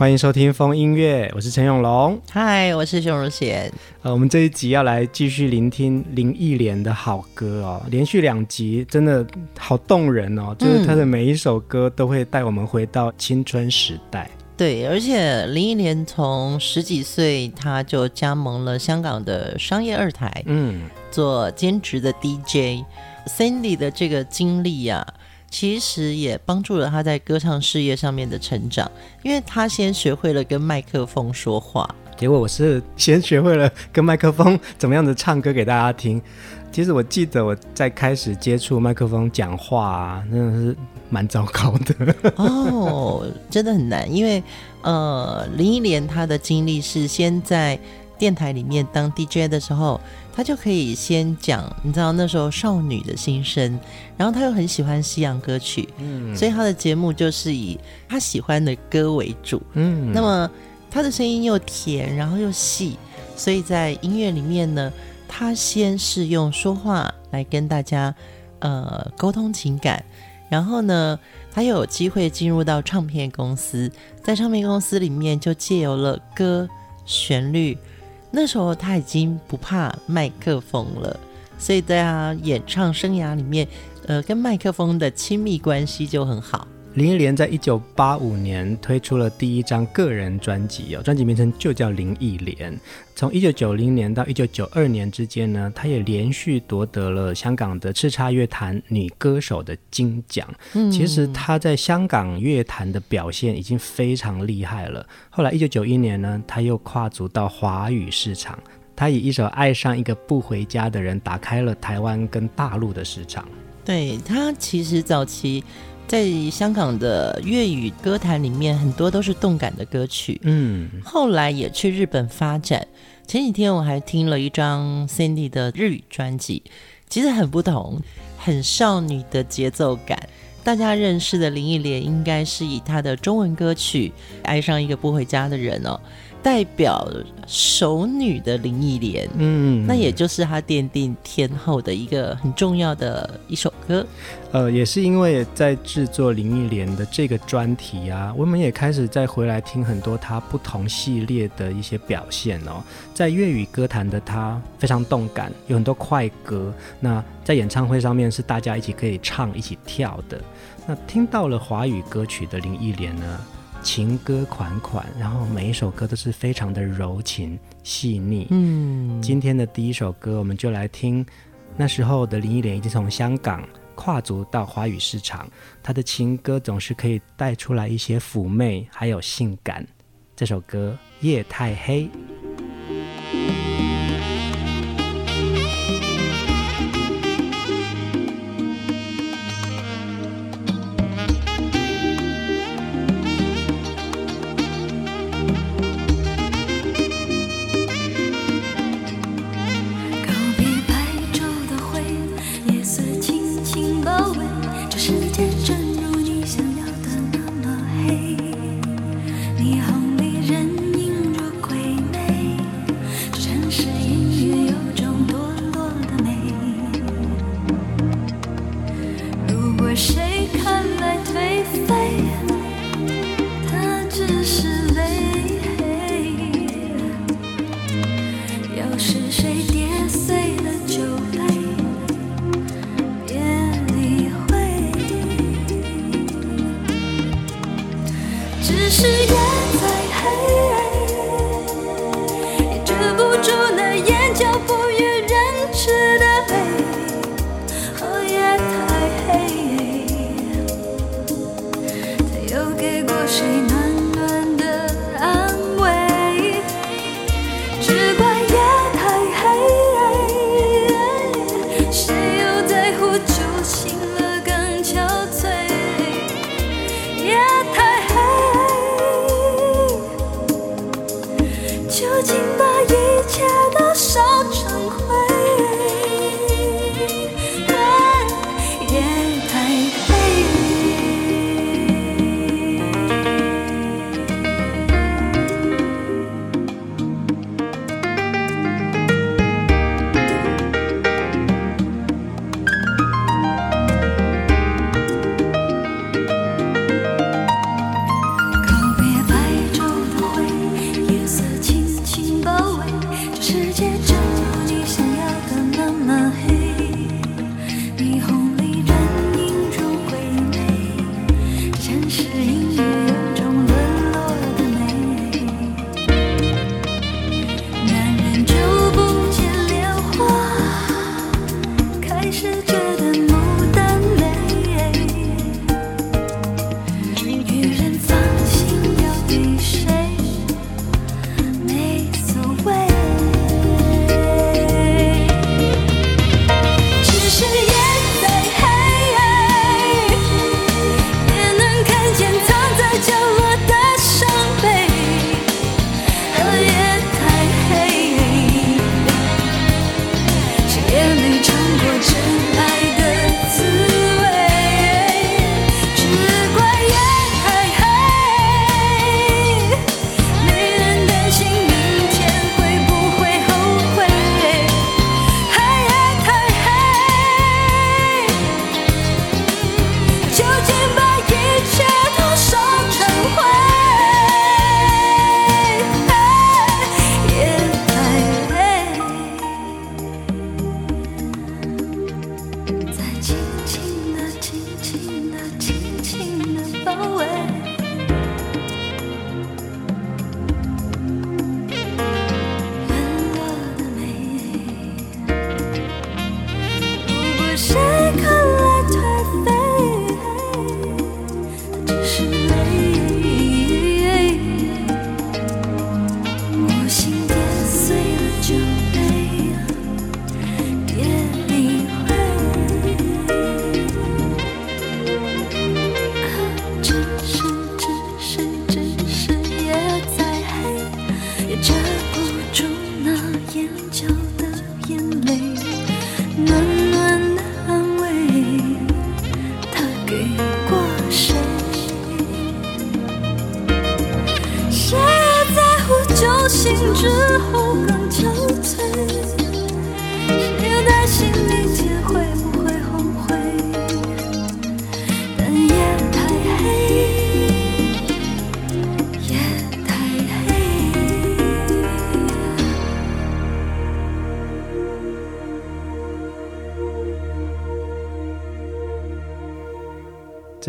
欢迎收听风音乐，我是陈永龙。嗨，我是熊如贤。呃，我们这一集要来继续聆听林忆莲的好歌哦，连续两集真的好动人哦，就是她的每一首歌都会带我们回到青春时代。嗯、对，而且林忆莲从十几岁，她就加盟了香港的商业二台，嗯，做兼职的 DJ。Cindy 的这个经历呀、啊。其实也帮助了他在歌唱事业上面的成长，因为他先学会了跟麦克风说话。结果我是先学会了跟麦克风怎么样子唱歌给大家听。其实我记得我在开始接触麦克风讲话啊，真的是蛮糟糕的。哦，真的很难，因为呃，林忆莲她的经历是先在电台里面当 DJ 的时候。他就可以先讲，你知道那时候少女的心声，然后他又很喜欢西洋歌曲，嗯，所以他的节目就是以他喜欢的歌为主，嗯，那么他的声音又甜，然后又细，所以在音乐里面呢，他先是用说话来跟大家呃沟通情感，然后呢，他又有机会进入到唱片公司，在唱片公司里面就借由了歌旋律。那时候他已经不怕麦克风了，所以在他演唱生涯里面，呃，跟麦克风的亲密关系就很好。林忆莲在一九八五年推出了第一张个人专辑哦，专辑名称就叫林忆莲。从一九九零年到一九九二年之间呢，她也连续夺得了香港的叱咤乐坛女歌手的金奖。嗯，其实她在香港乐坛的表现已经非常厉害了。后来一九九一年呢，她又跨足到华语市场，她以一首《爱上一个不回家的人》打开了台湾跟大陆的市场。对，她其实早期。在香港的粤语歌坛里面，很多都是动感的歌曲。嗯，后来也去日本发展。前几天我还听了一张 Cindy 的日语专辑，其实很不同，很少女的节奏感。大家认识的林忆莲，应该是以她的中文歌曲《爱上一个不回家的人》哦。代表熟女的林忆莲，嗯，那也就是她奠定天后的一个很重要的一首歌。呃，也是因为在制作林忆莲的这个专题啊，我们也开始再回来听很多她不同系列的一些表现哦。在粤语歌坛的她非常动感，有很多快歌。那在演唱会上面是大家一起可以唱、一起跳的。那听到了华语歌曲的林忆莲呢？情歌款款，然后每一首歌都是非常的柔情细腻。嗯，今天的第一首歌，我们就来听那时候的林忆莲已经从香港跨足到华语市场，她的情歌总是可以带出来一些妩媚，还有性感。这首歌《夜太黑》。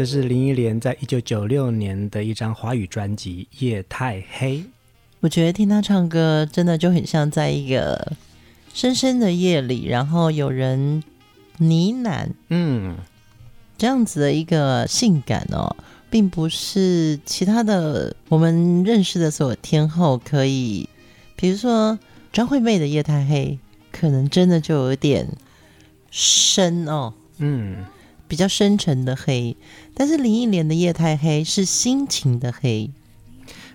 这是林忆莲在一九九六年的一张华语专辑《夜太黑》。我觉得听她唱歌，真的就很像在一个深深的夜里，然后有人呢喃，嗯，这样子的一个性感哦，并不是其他的我们认识的所有天后可以，比如说张惠妹的《夜太黑》，可能真的就有点深哦，嗯。比较深沉的黑，但是林忆莲的夜太黑是心情的黑。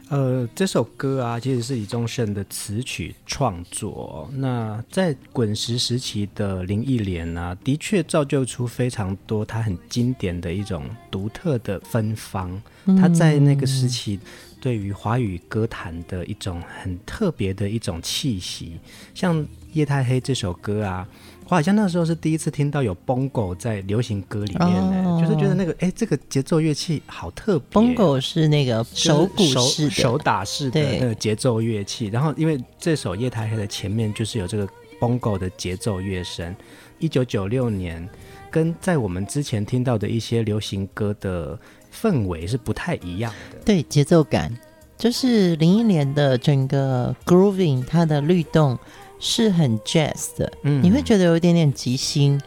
呃，这首歌啊，其实是李宗盛的词曲创作。那在滚石时期的林忆莲啊，的确造就出非常多他很经典的一种独特的芬芳。他在那个时期对于华语歌坛的一种很特别的一种气息，像《夜太黑》这首歌啊。我好像那时候是第一次听到有 bongo 在流行歌里面呢、哦，就是觉得那个哎，这个节奏乐器好特别。bongo 是那个手鼓式的、手打式的那个节奏乐器。然后因为这首《夜太黑》的前面就是有这个 bongo 的节奏乐声。一九九六年，跟在我们之前听到的一些流行歌的氛围是不太一样的。对，节奏感就是林忆莲的整个 grooving，它的律动。是很 jazz 的，嗯，你会觉得有一点点即兴，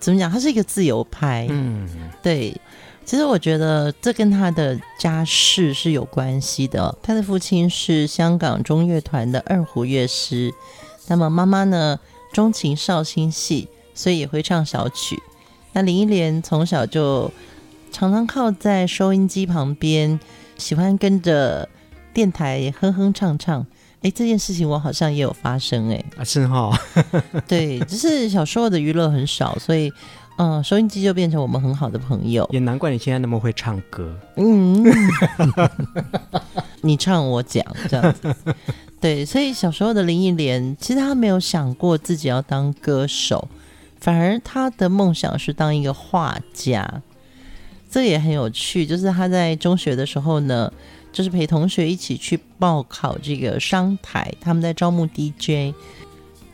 怎么讲？他是一个自由派，嗯，对。其实我觉得这跟他的家世是有关系的。他的父亲是香港中乐团的二胡乐师，那么妈妈呢，钟情绍兴戏，所以也会唱小曲。那林忆莲从小就常常靠在收音机旁边，喜欢跟着电台哼哼唱唱。哎，这件事情我好像也有发生哎，啊是哈，对，只是小时候的娱乐很少，所以嗯，收音机就变成我们很好的朋友。也难怪你现在那么会唱歌，嗯，你唱我讲这样子，对，所以小时候的林忆莲其实她没有想过自己要当歌手，反而她的梦想是当一个画家，这也很有趣。就是他在中学的时候呢。就是陪同学一起去报考这个商台，他们在招募 DJ，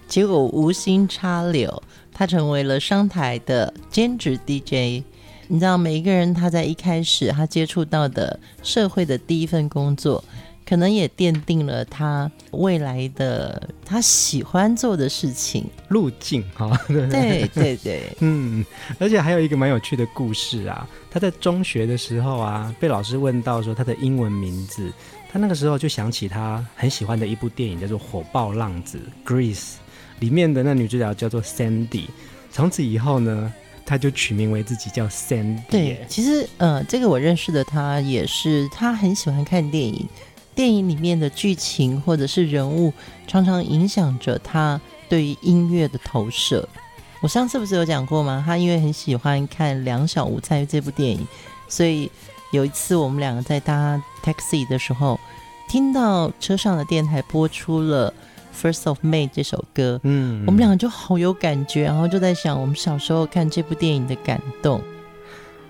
结果无心插柳，他成为了商台的兼职 DJ。你知道，每一个人他在一开始他接触到的社会的第一份工作。可能也奠定了他未来的他喜欢做的事情路径哈，对 对对，嗯，而且还有一个蛮有趣的故事啊，他在中学的时候啊，被老师问到说他的英文名字，他那个时候就想起他很喜欢的一部电影叫做《火爆浪子》（Grease），里面的那女主角叫做 Sandy，从此以后呢，他就取名为自己叫 Sandy。对，其实呃，这个我认识的他也是，他很喜欢看电影。电影里面的剧情或者是人物，常常影响着他对于音乐的投射。我上次不是有讲过吗？他因为很喜欢看《两小无猜》这部电影，所以有一次我们两个在搭 taxi 的时候，听到车上的电台播出了《First of May》这首歌，嗯，我们两个就好有感觉，然后就在想我们小时候看这部电影的感动。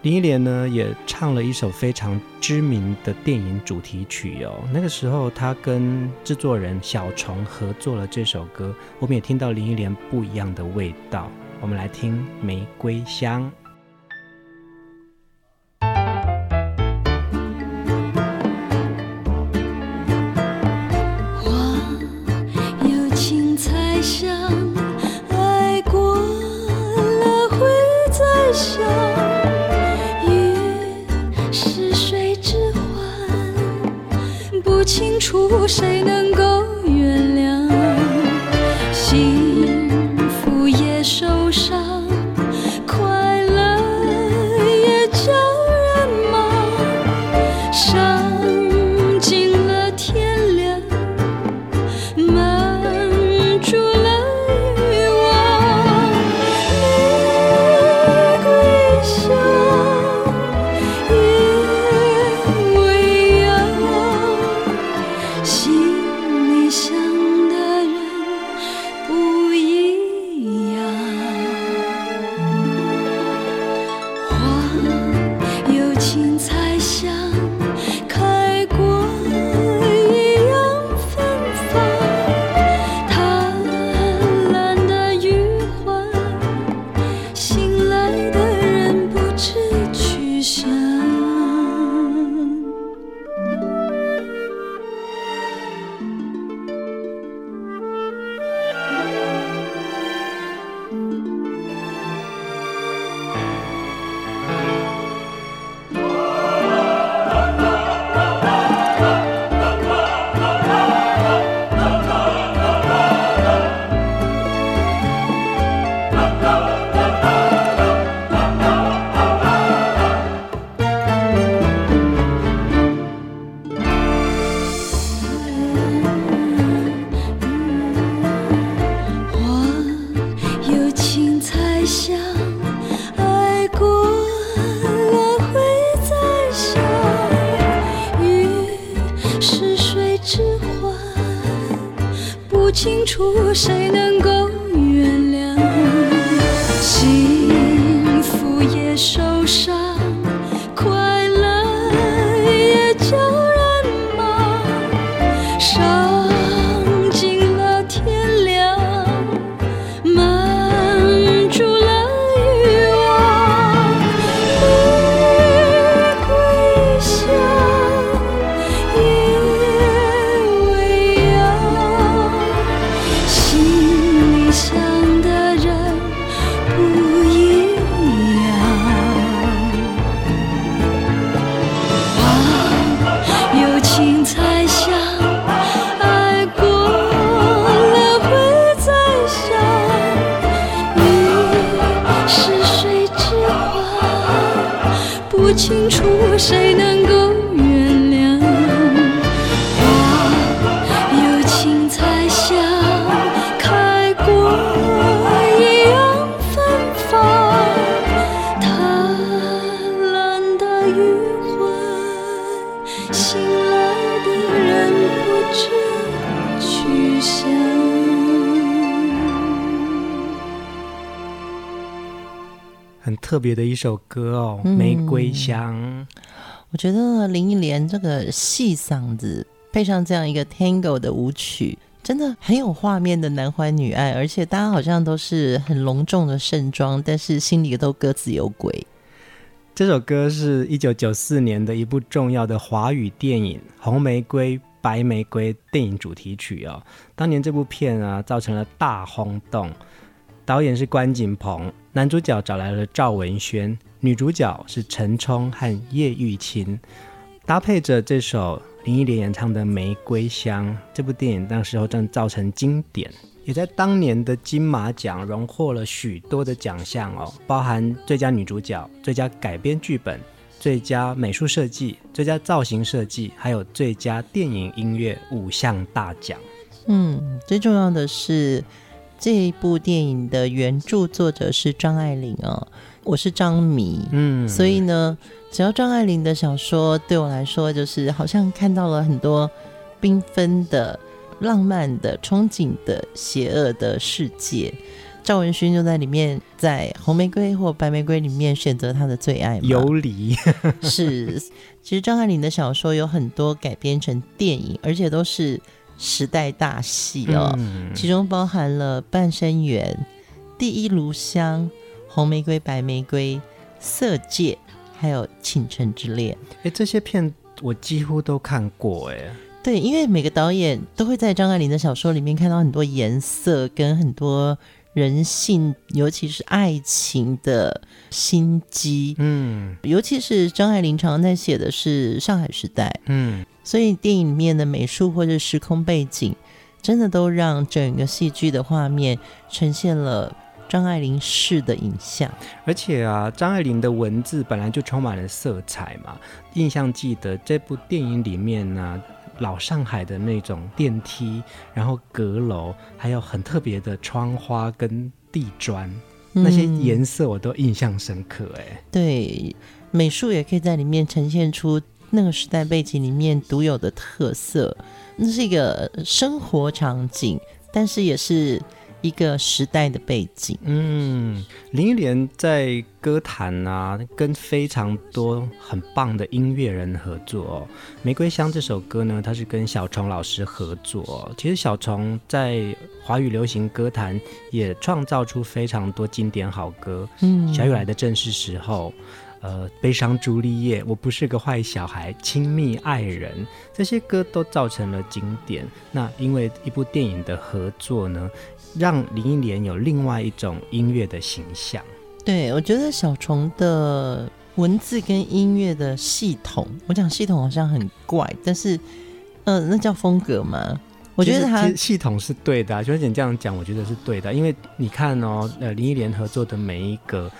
林忆莲呢，也唱了一首非常知名的电影主题曲哦。那个时候，她跟制作人小虫合作了这首歌，我们也听到林忆莲不一样的味道。我们来听《玫瑰香》。谁能够特别的一首歌哦，《玫瑰香》嗯。我觉得林忆莲这个细嗓子配上这样一个 Tango 的舞曲，真的很有画面的男欢女爱，而且大家好像都是很隆重的盛装，但是心里都各自有鬼。这首歌是一九九四年的一部重要的华语电影《红玫瑰白玫瑰》电影主题曲哦。当年这部片啊，造成了大轰动。导演是关锦鹏，男主角找来了赵文轩，女主角是陈冲和叶玉卿，搭配着这首林忆莲演唱的《玫瑰香》，这部电影那时候正造成经典，也在当年的金马奖荣获了许多的奖项哦，包含最佳女主角、最佳改编剧本、最佳美术设计、最佳造型设计，还有最佳电影音乐五项大奖。嗯，最重要的是。这一部电影的原著作者是张爱玲哦，我是张迷，嗯，所以呢，只要张爱玲的小说对我来说，就是好像看到了很多缤纷的、浪漫的、憧憬的、邪恶的世界。赵文勋就在里面，在红玫瑰或白玫瑰里面选择他的最爱嘛，游离 是。其实张爱玲的小说有很多改编成电影，而且都是。时代大戏哦，嗯、其中包含了《半生缘》《第一炉香》《红玫瑰白玫瑰》《色戒》，还有《倾城之恋》。哎，这些片我几乎都看过哎。对，因为每个导演都会在张爱玲的小说里面看到很多颜色跟很多人性，尤其是爱情的心机。嗯，尤其是张爱玲常常在写的是上海时代。嗯。所以电影里面的美术或者时空背景，真的都让整个戏剧的画面呈现了张爱玲式的影像。而且啊，张爱玲的文字本来就充满了色彩嘛。印象记得这部电影里面呢、啊，老上海的那种电梯，然后阁楼，还有很特别的窗花跟地砖，那些颜色我都印象深刻。哎，对，美术也可以在里面呈现出。那个时代背景里面独有的特色，那是一个生活场景，但是也是一个时代的背景。嗯，林忆莲在歌坛啊，跟非常多很棒的音乐人合作哦。《玫瑰香》这首歌呢，它是跟小虫老师合作。其实小虫在华语流行歌坛也创造出非常多经典好歌。嗯，小雨来的正是时候。呃，悲伤朱丽叶，我不是个坏小孩，亲密爱人，这些歌都造成了经典。那因为一部电影的合作呢，让林忆莲有另外一种音乐的形象。对，我觉得小虫的文字跟音乐的系统，我讲系统好像很怪，但是，呃，那叫风格吗？我觉得它系统是对的啊，就是你这样讲，我觉得是对的，因为你看哦，呃，林忆莲合作的每一个。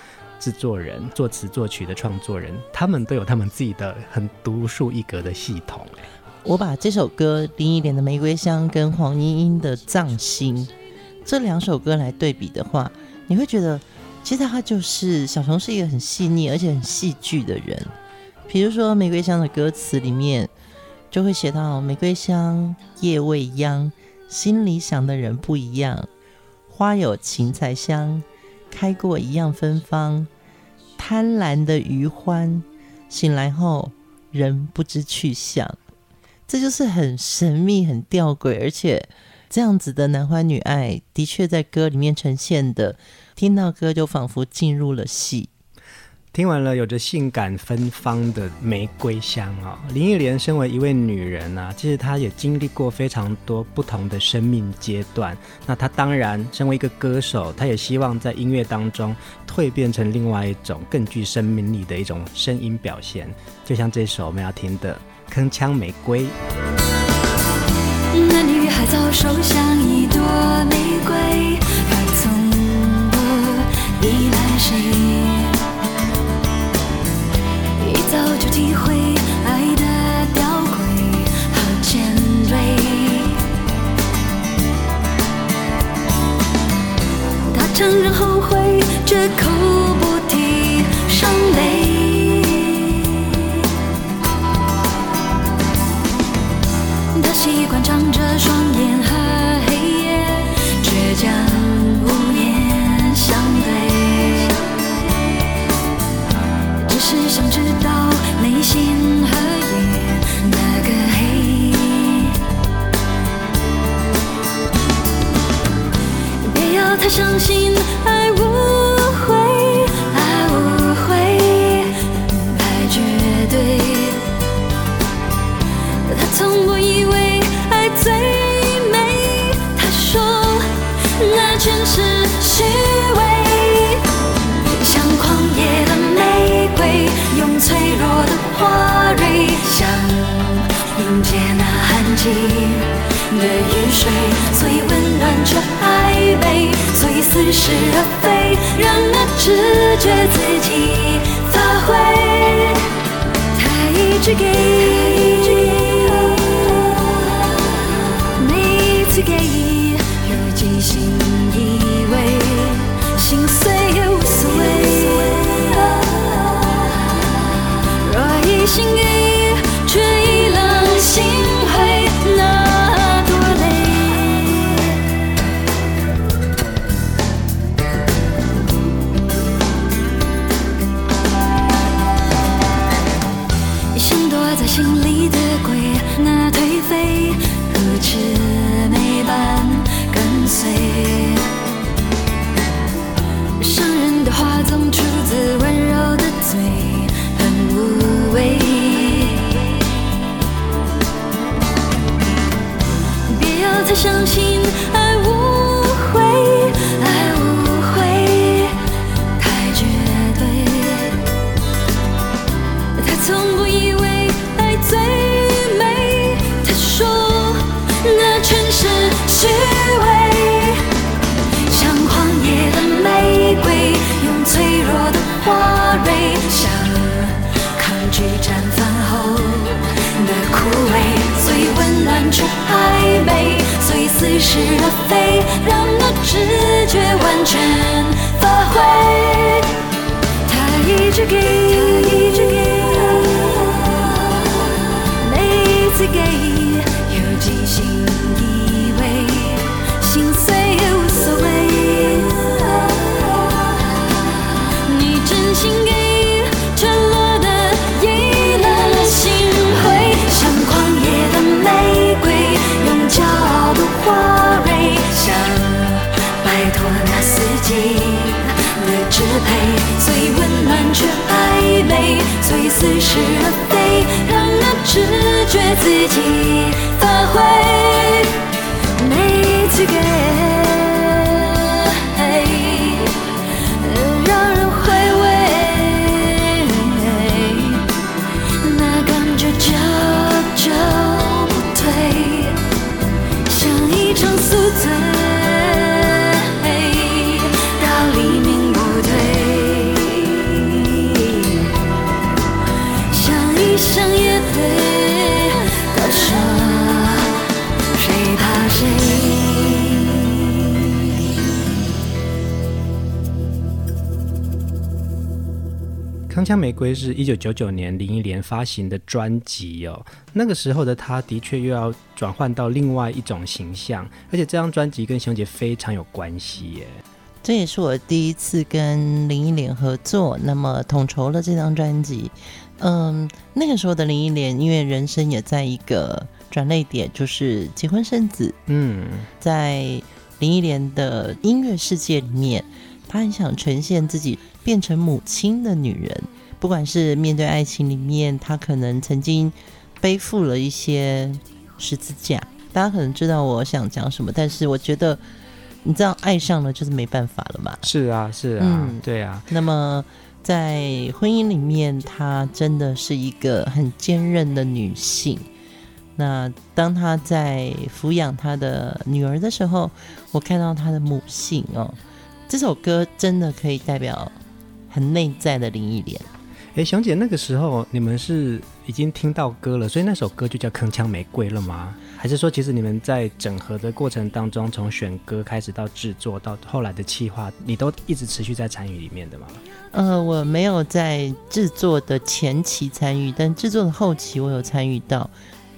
制作人、作词作曲的创作人，他们都有他们自己的很独树一格的系统。我把这首歌林忆莲的《玫瑰香》跟黄莺莺的《葬心》这两首歌来对比的话，你会觉得其实他就是小虫是一个很细腻而且很戏剧的人。比如说《玫瑰香》的歌词里面就会写到：“玫瑰香，夜未央，心里想的人不一样。花有芹菜香，开过一样芬芳。贪婪的余欢，醒来后人不知去向。这就是很神秘、很吊诡，而且这样子的男欢女爱，的确在歌里面呈现的。听到歌就仿佛进入了戏。听完了有着性感芬芳的玫瑰香啊、哦，林忆莲身为一位女人啊，其实她也经历过非常多不同的生命阶段。那她当然身为一个歌手，她也希望在音乐当中蜕变成另外一种更具生命力的一种声音表现。就像这首我们要听的《铿锵玫瑰》。那女孩早熟像一朵玫瑰，她从不依赖谁。一早就体会爱的吊诡和尖锐，他承认后悔，绝口支配，所以温暖却暧昧，最似是而非，让那直觉自己发挥，没资格。铿锵玫瑰是一九九九年林忆莲发行的专辑哦，那个时候的她的确又要转换到另外一种形象，而且这张专辑跟熊姐非常有关系耶。这也是我第一次跟林忆莲合作，那么统筹了这张专辑。嗯，那个时候的林忆莲，因为人生也在一个转捩点，就是结婚生子。嗯，在林忆莲的音乐世界里面，她很想呈现自己变成母亲的女人，不管是面对爱情里面，她可能曾经背负了一些十字架。大家可能知道我想讲什么，但是我觉得。你知道爱上了就是没办法了嘛？是啊，是啊，嗯、对啊。那么在婚姻里面，她真的是一个很坚韧的女性。那当她在抚养她的女儿的时候，我看到她的母性哦。这首歌真的可以代表很内在的林忆莲。哎，熊姐，那个时候你们是已经听到歌了，所以那首歌就叫《铿锵玫瑰》了吗？还是说，其实你们在整合的过程当中，从选歌开始到制作，到后来的企划，你都一直持续在参与里面的吗？呃，我没有在制作的前期参与，但制作的后期我有参与到。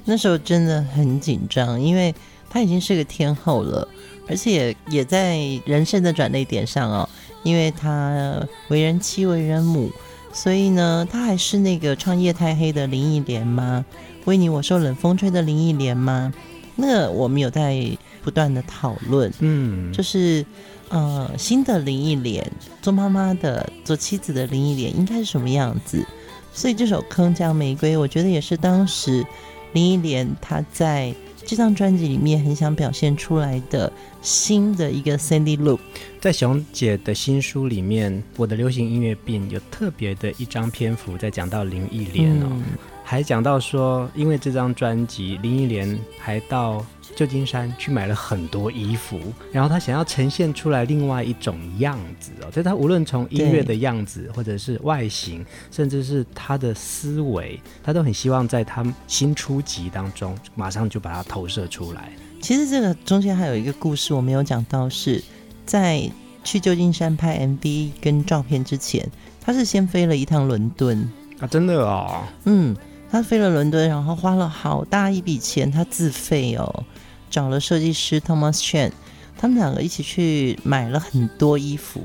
那时候真的很紧张，因为她已经是个天后了，而且也在人生的转捩点上哦，因为他为人妻，为人母。所以呢，他还是那个创业太黑的林忆莲吗？为你我受冷风吹的林忆莲吗？那我们有在不断的讨论，嗯，就是呃新的林忆莲，做妈妈的、做妻子的林忆莲应该是什么样子？所以这首《铿锵玫瑰》，我觉得也是当时林忆莲她在这张专辑里面很想表现出来的新的一个 Sandy look。在熊姐的新书里面，《我的流行音乐病》有特别的一张篇幅在讲到林忆莲哦，嗯、还讲到说，因为这张专辑，林忆莲还到旧金山去买了很多衣服，然后她想要呈现出来另外一种样子哦。所以她无论从音乐的样子，或者是外形，甚至是她的思维，她都很希望在她新出集当中马上就把它投射出来。其实这个中间还有一个故事我没有讲到是。在去旧金山拍 MV 跟照片之前，他是先飞了一趟伦敦啊，真的哦，嗯，他飞了伦敦，然后花了好大一笔钱，他自费哦，找了设计师 Thomas Chen，他们两个一起去买了很多衣服，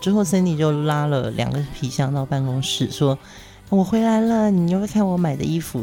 之后 Cindy 就拉了两个皮箱到办公室，说：“我回来了，你要不要看我买的衣服？”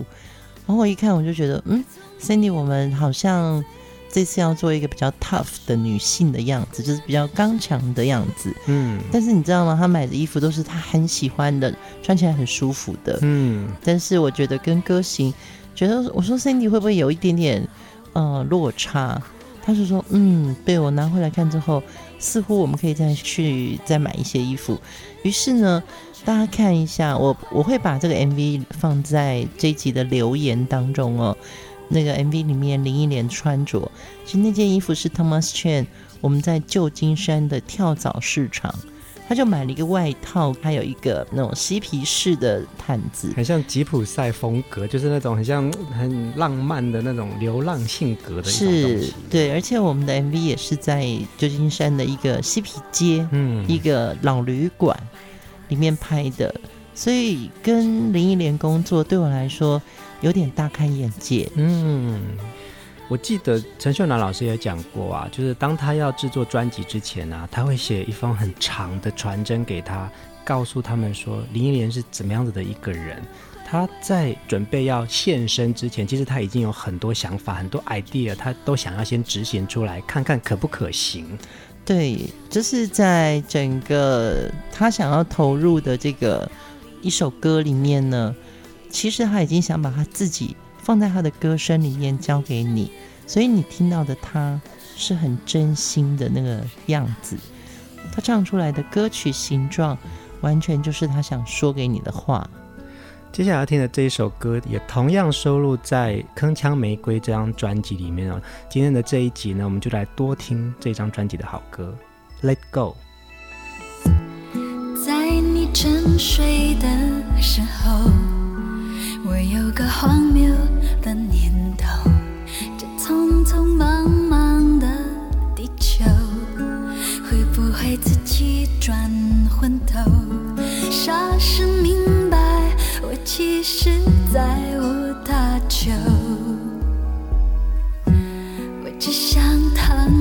然后我一看，我就觉得，嗯，Cindy，我们好像。这次要做一个比较 tough 的女性的样子，就是比较刚强的样子。嗯，但是你知道吗？她买的衣服都是她很喜欢的，穿起来很舒服的。嗯，但是我觉得跟歌型，觉得我说 Cindy 会不会有一点点呃落差？她是说，嗯，被我拿回来看之后，似乎我们可以再去再买一些衣服。于是呢，大家看一下，我我会把这个 MV 放在这一集的留言当中哦。那个 MV 里面林忆莲穿着，其实那件衣服是 Thomas Chen，我们在旧金山的跳蚤市场，他就买了一个外套，还有一个那种嬉皮士的毯子，很像吉普赛风格，就是那种很像很浪漫的那种流浪性格的一种。是，对，而且我们的 MV 也是在旧金山的一个嬉皮街，嗯，一个老旅馆里面拍的，所以跟林忆莲工作对我来说。有点大开眼界。嗯，我记得陈秀楠老师也讲过啊，就是当他要制作专辑之前啊，他会写一封很长的传真给他，告诉他们说林忆莲是怎么样子的一个人。他在准备要现身之前，其实他已经有很多想法、很多 idea，他都想要先执行出来，看看可不可行。对，就是在整个他想要投入的这个一首歌里面呢。其实他已经想把他自己放在他的歌声里面交给你，所以你听到的他是很真心的那个样子。他唱出来的歌曲形状，完全就是他想说给你的话。接下来要听的这一首歌，也同样收录在《铿锵玫瑰》这张专辑里面哦。今天的这一集呢，我们就来多听这张专辑的好歌《Let Go》。在你沉睡的时候。我有个荒谬的念头，这匆匆忙忙的地球，会不会自己转昏头？霎时明白，我其实再无他求，我只想躺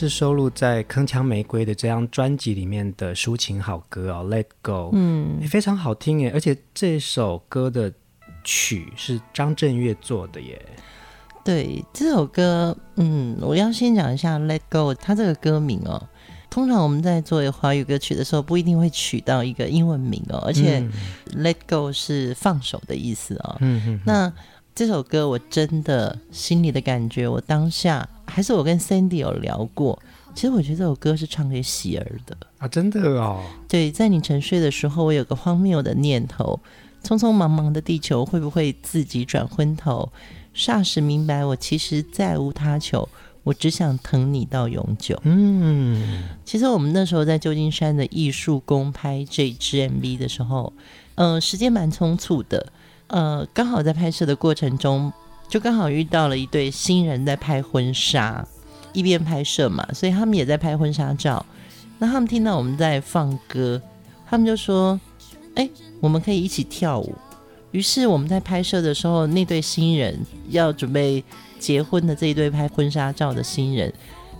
是收录在《铿锵玫瑰》的这张专辑里面的抒情好歌哦，《Let Go》，嗯，非常好听耶，而且这首歌的曲是张震岳做的耶。对这首歌，嗯，我要先讲一下《Let Go》，它这个歌名哦，通常我们在做华语歌曲的时候，不一定会取到一个英文名哦，而且 “Let Go” 是放手的意思哦。嗯嗯。那这首歌我真的心里的感觉，我当下还是我跟 Sandy 有聊过，其实我觉得这首歌是唱给喜儿的啊，真的哦。对，在你沉睡的时候，我有个荒谬的念头：匆匆忙忙的地球会不会自己转昏头？霎时明白，我其实再无他求，我只想疼你到永久。嗯，其实我们那时候在旧金山的艺术宫拍这支 MV 的时候，呃，时间蛮匆促的，呃，刚好在拍摄的过程中，就刚好遇到了一对新人在拍婚纱，一边拍摄嘛，所以他们也在拍婚纱照。那他们听到我们在放歌，他们就说：“哎，我们可以一起跳舞。”于是我们在拍摄的时候，那对新人要准备结婚的这一对拍婚纱照的新人，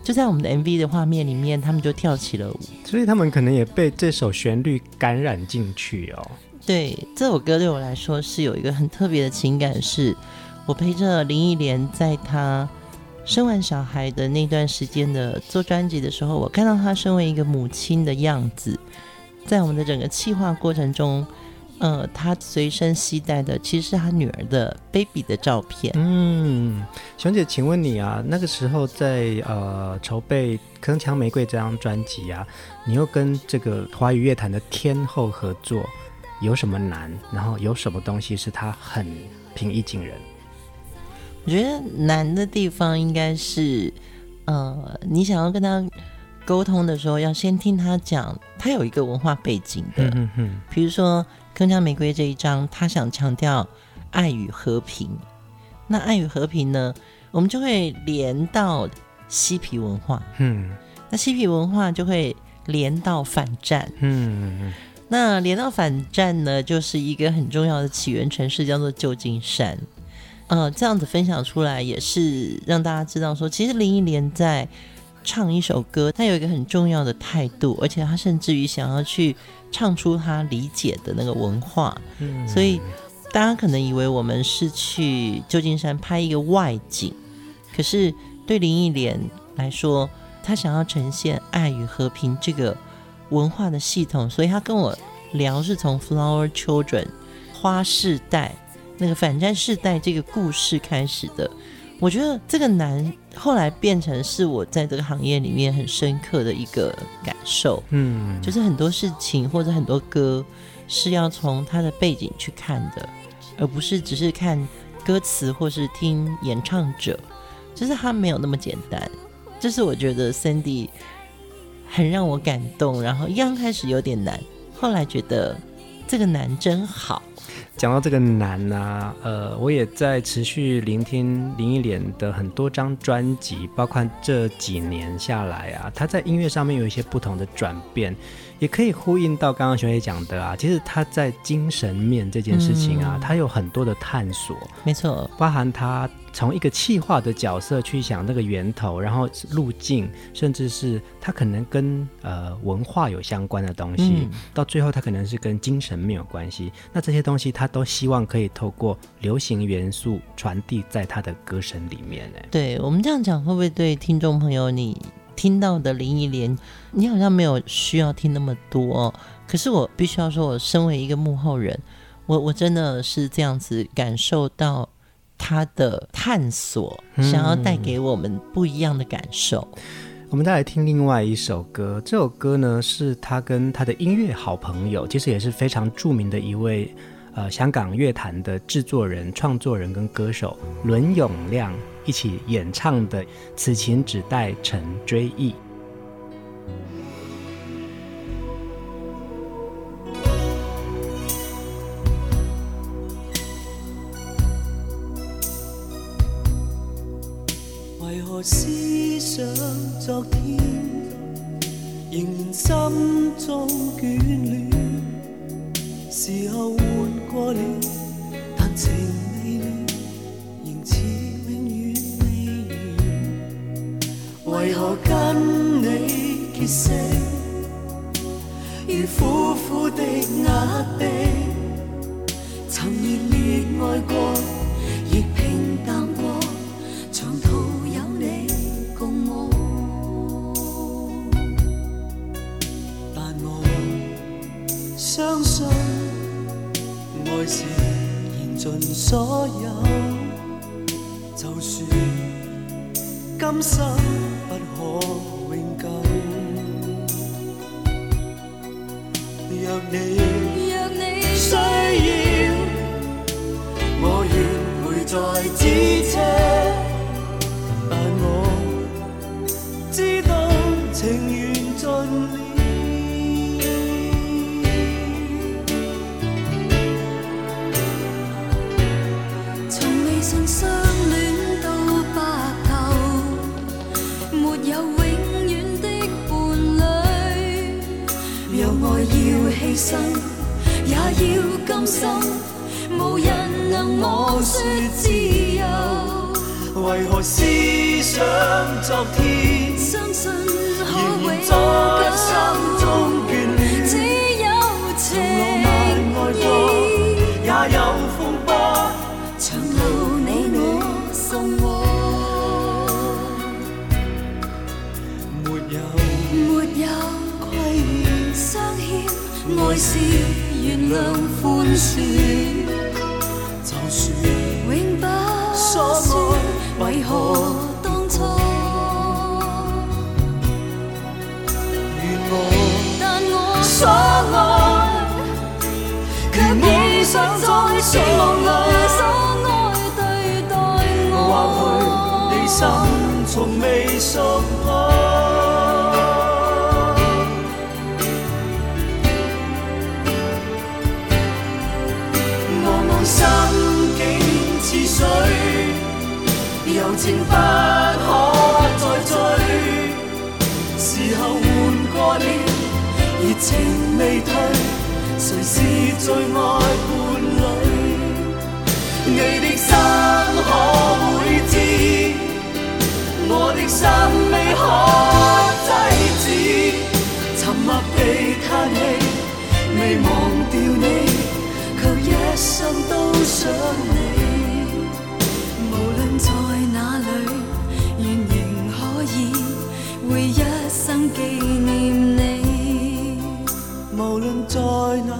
就在我们的 MV 的画面里面，他们就跳起了舞。所以他们可能也被这首旋律感染进去哦。对，这首歌对我来说是有一个很特别的情感，是我陪着林忆莲在她生完小孩的那段时间的做专辑的时候，我看到她身为一个母亲的样子，在我们的整个企划过程中，呃，她随身携带的其实是她女儿的 baby 的照片。嗯，熊姐，请问你啊，那个时候在呃筹备《铿锵玫瑰》这张专辑啊，你又跟这个华语乐坛的天后合作，有什么难？然后有什么东西是她很平易近人？我觉得难的地方应该是，呃，你想要跟他沟通的时候，要先听他讲，他有一个文化背景的。嗯嗯嗯。比如说《铿锵玫瑰》这一章，他想强调爱与和平。那爱与和平呢，我们就会连到嬉皮文化。嗯。那嬉皮文化就会连到反战。嗯嗯。那连到反战呢，就是一个很重要的起源城市，叫做旧金山。呃，这样子分享出来也是让大家知道说，其实林忆莲在唱一首歌，她有一个很重要的态度，而且她甚至于想要去唱出她理解的那个文化。嗯，所以大家可能以为我们是去旧金山拍一个外景，可是对林忆莲来说，她想要呈现爱与和平这个文化的系统，所以她跟我聊是从 Flower Children 花世代。那个反战世代这个故事开始的，我觉得这个难后来变成是我在这个行业里面很深刻的一个感受。嗯，就是很多事情或者很多歌是要从他的背景去看的，而不是只是看歌词或是听演唱者，就是他没有那么简单。这是我觉得 Cindy 很让我感动，然后一刚开始有点难，后来觉得这个难真好。讲到这个难啊，呃，我也在持续聆听林忆莲的很多张专辑，包括这几年下来啊，她在音乐上面有一些不同的转变。也可以呼应到刚刚熊姐讲的啊，其实她在精神面这件事情啊，她、嗯、有很多的探索，没错，包含他从一个气化的角色去想那个源头，然后路径，甚至是它可能跟呃文化有相关的东西，嗯、到最后他可能是跟精神没有关系。那这些东西他都希望可以透过流行元素传递在他的歌声里面。哎，对我们这样讲，会不会对听众朋友你？听到的林忆莲，你好像没有需要听那么多哦。可是我必须要说，我身为一个幕后人，我我真的是这样子感受到他的探索，想要带给我们不一样的感受。嗯，我们再来听另外一首歌，这首歌呢是他跟他的音乐好朋友，其实也是非常著名的一位。呃，香港乐坛的制作人、创作人跟歌手伦永亮一起演唱的《此情只待成追忆》。思想昨天，仍然心中眷恋？时候换过了，但情未了，仍似永远未完。为何跟你结识，如苦苦的压迫？曾热烈爱过，所有，就算今生爱是原谅宽恕，就算永不所说为何当初，愿我但我所爱，却未想再是忘了所爱对待我或许你。心从未熟柔情不可再追。时候换过了，热情未退，谁是最爱伴侣？你的心可会知？我的心未可制止，沉默地叹气，未忘掉你，却一生都想你。生纪念你。无论在哪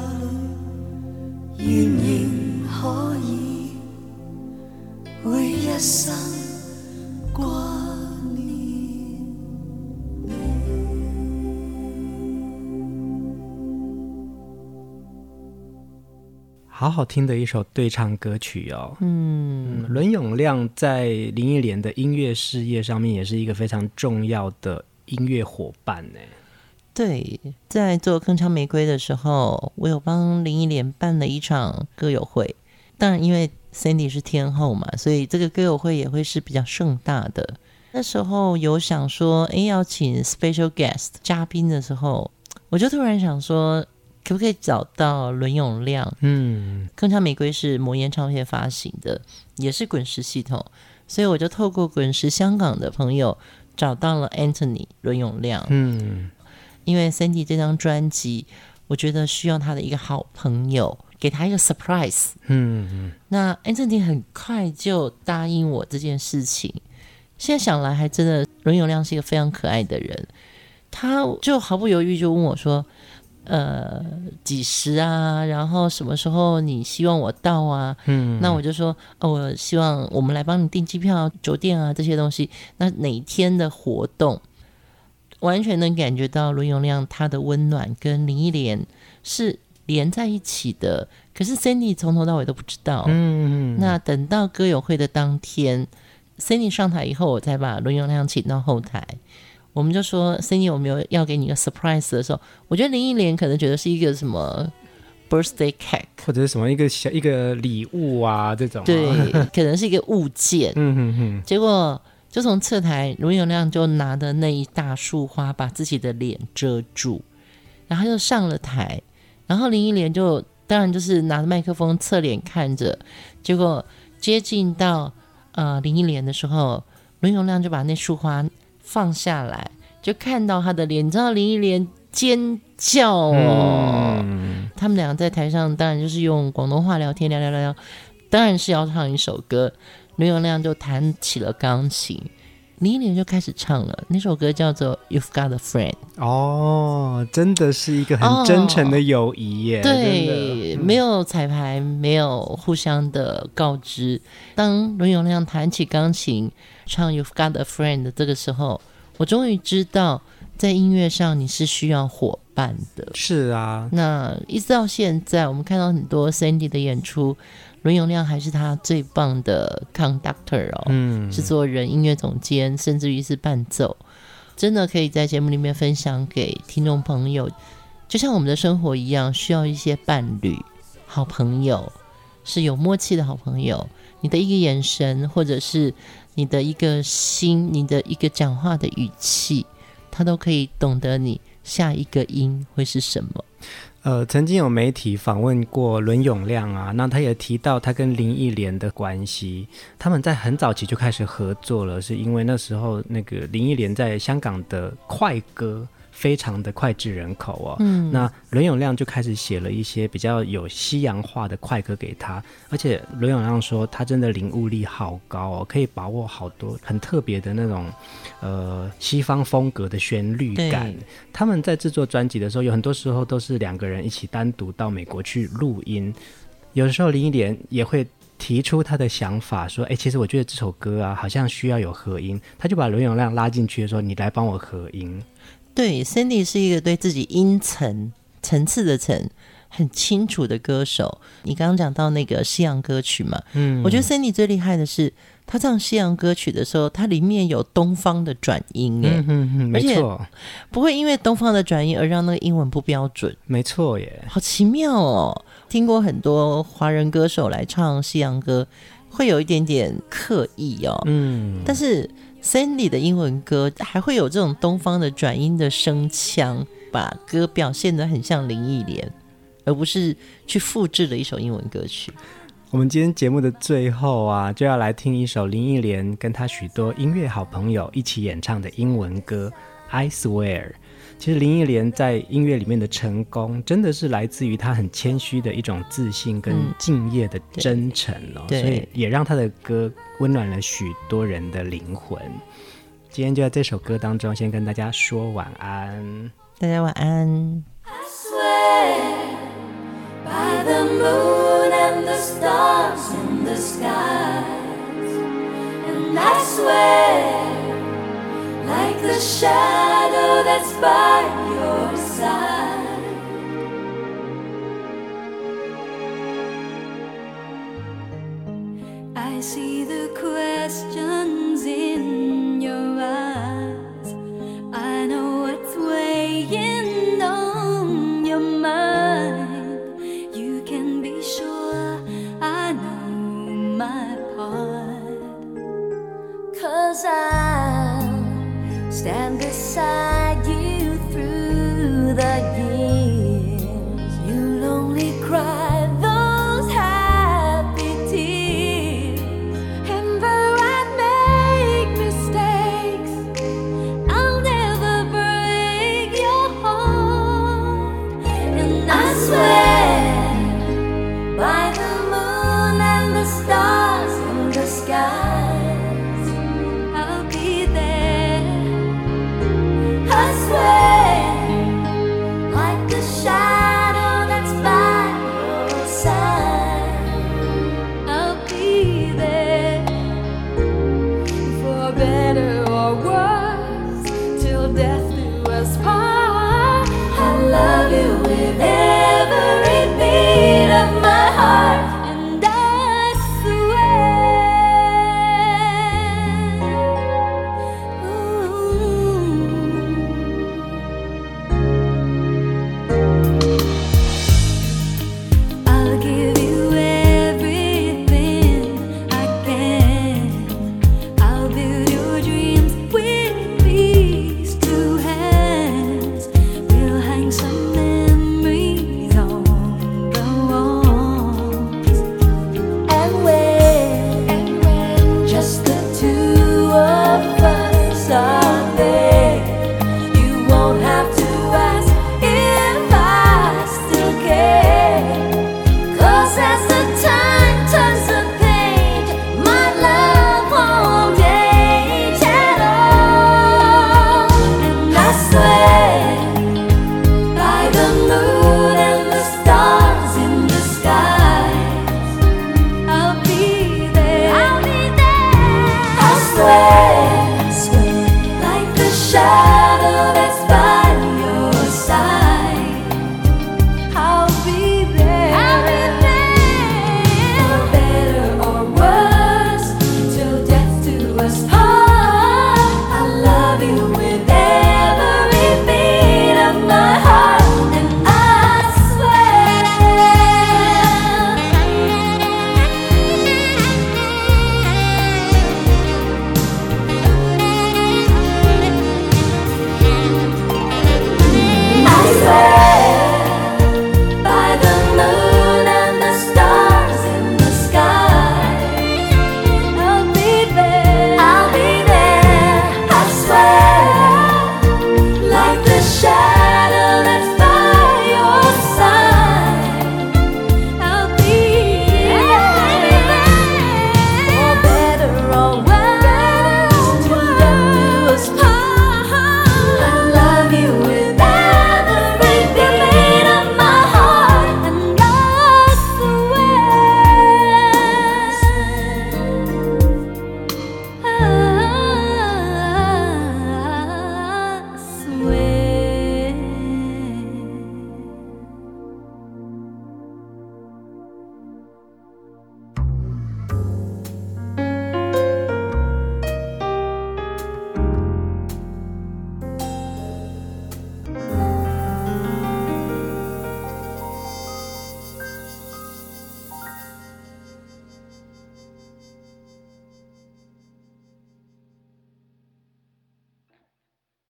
里，愿仍可以会一生挂念。好好听的一首对唱歌曲哦。嗯，嗯，伦永亮在林忆莲的音乐事业上面也是一个非常重要的音乐伙伴呢。对，在做《铿锵玫瑰》的时候，我有帮林忆莲办了一场歌友会。当然，因为 Sandy 是天后嘛，所以这个歌友会也会是比较盛大的。那时候有想说，哎，要请 special guest 嘉宾的时候，我就突然想说，可不可以找到伦永亮？嗯，《铿锵玫瑰》是魔岩唱片发行的，也是滚石系统，所以我就透过滚石香港的朋友找到了 Anthony 伦永亮。嗯，因为 Sandy 这张专辑，我觉得需要他的一个好朋友，给他一个 surprise。嗯，那 Anthony 很快就答应我这件事情。现在想来，还真的伦永亮是一个非常可爱的人，他就毫不犹豫就问我说：“呃，几时啊？然后什么时候你希望我到啊？”嗯，那我就说：“哦，我希望我们来帮你订机票、酒店啊这些东西。那哪一天的活动？”完全能感觉到罗永亮他的温暖跟林忆莲是连在一起的，可是 Cindy 从头到尾都不知道。嗯，那等到歌友会的当天，Cindy 上台以后，我才把罗永亮请到后台。我们就说 Cindy 我没有要给你一个 surprise 的时候，我觉得林忆莲可能觉得是一个什么 birthday cake，或者是什么一个小一个礼物啊这种啊，对，可能是一个物件。嗯哼哼，结果就从侧台，卢永亮就拿的那一大束花把自己的脸遮住，然后就上了台，然后林忆莲就当然就是拿着麦克风侧脸看着，结果接近到呃林忆莲的时候，卢永亮就把那束花放下来，就看到他的脸，你知道林忆莲尖叫哦，嗯他们两个在台上当然就是用广东话聊天，聊聊聊聊，当然是要唱一首歌。伦永亮就弹起了钢琴，林忆莲就开始唱了。那首歌叫做《You've Got a Friend》。哦，真的是一个很真诚的友谊耶。对，没有彩排，没有互相的告知。当伦永亮弹起钢琴唱《You've Got a Friend》的这个时候，我终于知道，在音乐上你是需要伙伴的。是啊，那一直到现在，我们看到很多 Sandy 的演出。伦永亮还是他最棒的 conductor 哦，嗯，制作人、音乐总监，甚至于是伴奏，真的可以在节目里面分享给听众朋友。就像我们的生活一样，需要一些伴侣、好朋友，是有默契的好朋友。你的一个眼神，或者是你的一个心，你的一个讲话的语气，他都可以懂得你下一个音会是什么。呃，曾经有媒体访问过伦永亮啊，那他也提到他跟林忆莲的关系，他们在很早期就开始合作了，是因为那时候那个林忆莲在香港的快歌非常的脍炙人口哦。嗯，那伦永亮就开始写了一些比较有西洋化的快歌给他，而且伦永亮说他真的领悟力好高哦，可以把握好多很特别的那种呃西方风格的旋律感。他们在制作专辑的时候，有很多时候都是两个人一起单独到美国去录音，有的时候林忆莲也会。提出他的想法，说：“哎，其实我觉得这首歌啊，好像需要有合音。”他就把伦永亮拉进去，说：“你来帮我合音。”对，Cindy 是一个对自己音层层次的层很清楚的歌手。你刚刚讲到那个西洋歌曲嘛，嗯，我觉得 Cindy 最厉害的是，他唱西洋歌曲的时候，它里面有东方的转音，哎、嗯嗯，没错，不会因为东方的转音而让那个英文不标准，没错耶，好奇妙哦。听过很多华人歌手来唱西洋歌，会有一点点刻意哦。嗯，但是 Sandy 的英文歌还会有这种东方的转音的声腔，把歌表现得很像林忆莲，而不是去复制了一首英文歌曲。我们今天节目的最后啊，就要来听一首林忆莲跟她许多音乐好朋友一起演唱的英文歌《I Swear》。其实林忆莲在音乐里面的成功，真的是来自于她很谦虚的一种自信跟敬业的真诚哦，嗯、所以也让她的歌温暖了许多人的灵魂。今天就在这首歌当中，先跟大家说晚安，大家晚安。I Like the shadow shadow that's by your side. I see the questions in your eyes. I know what's weighing on your mind. You can be sure I know my part. Cause I stand beside you through the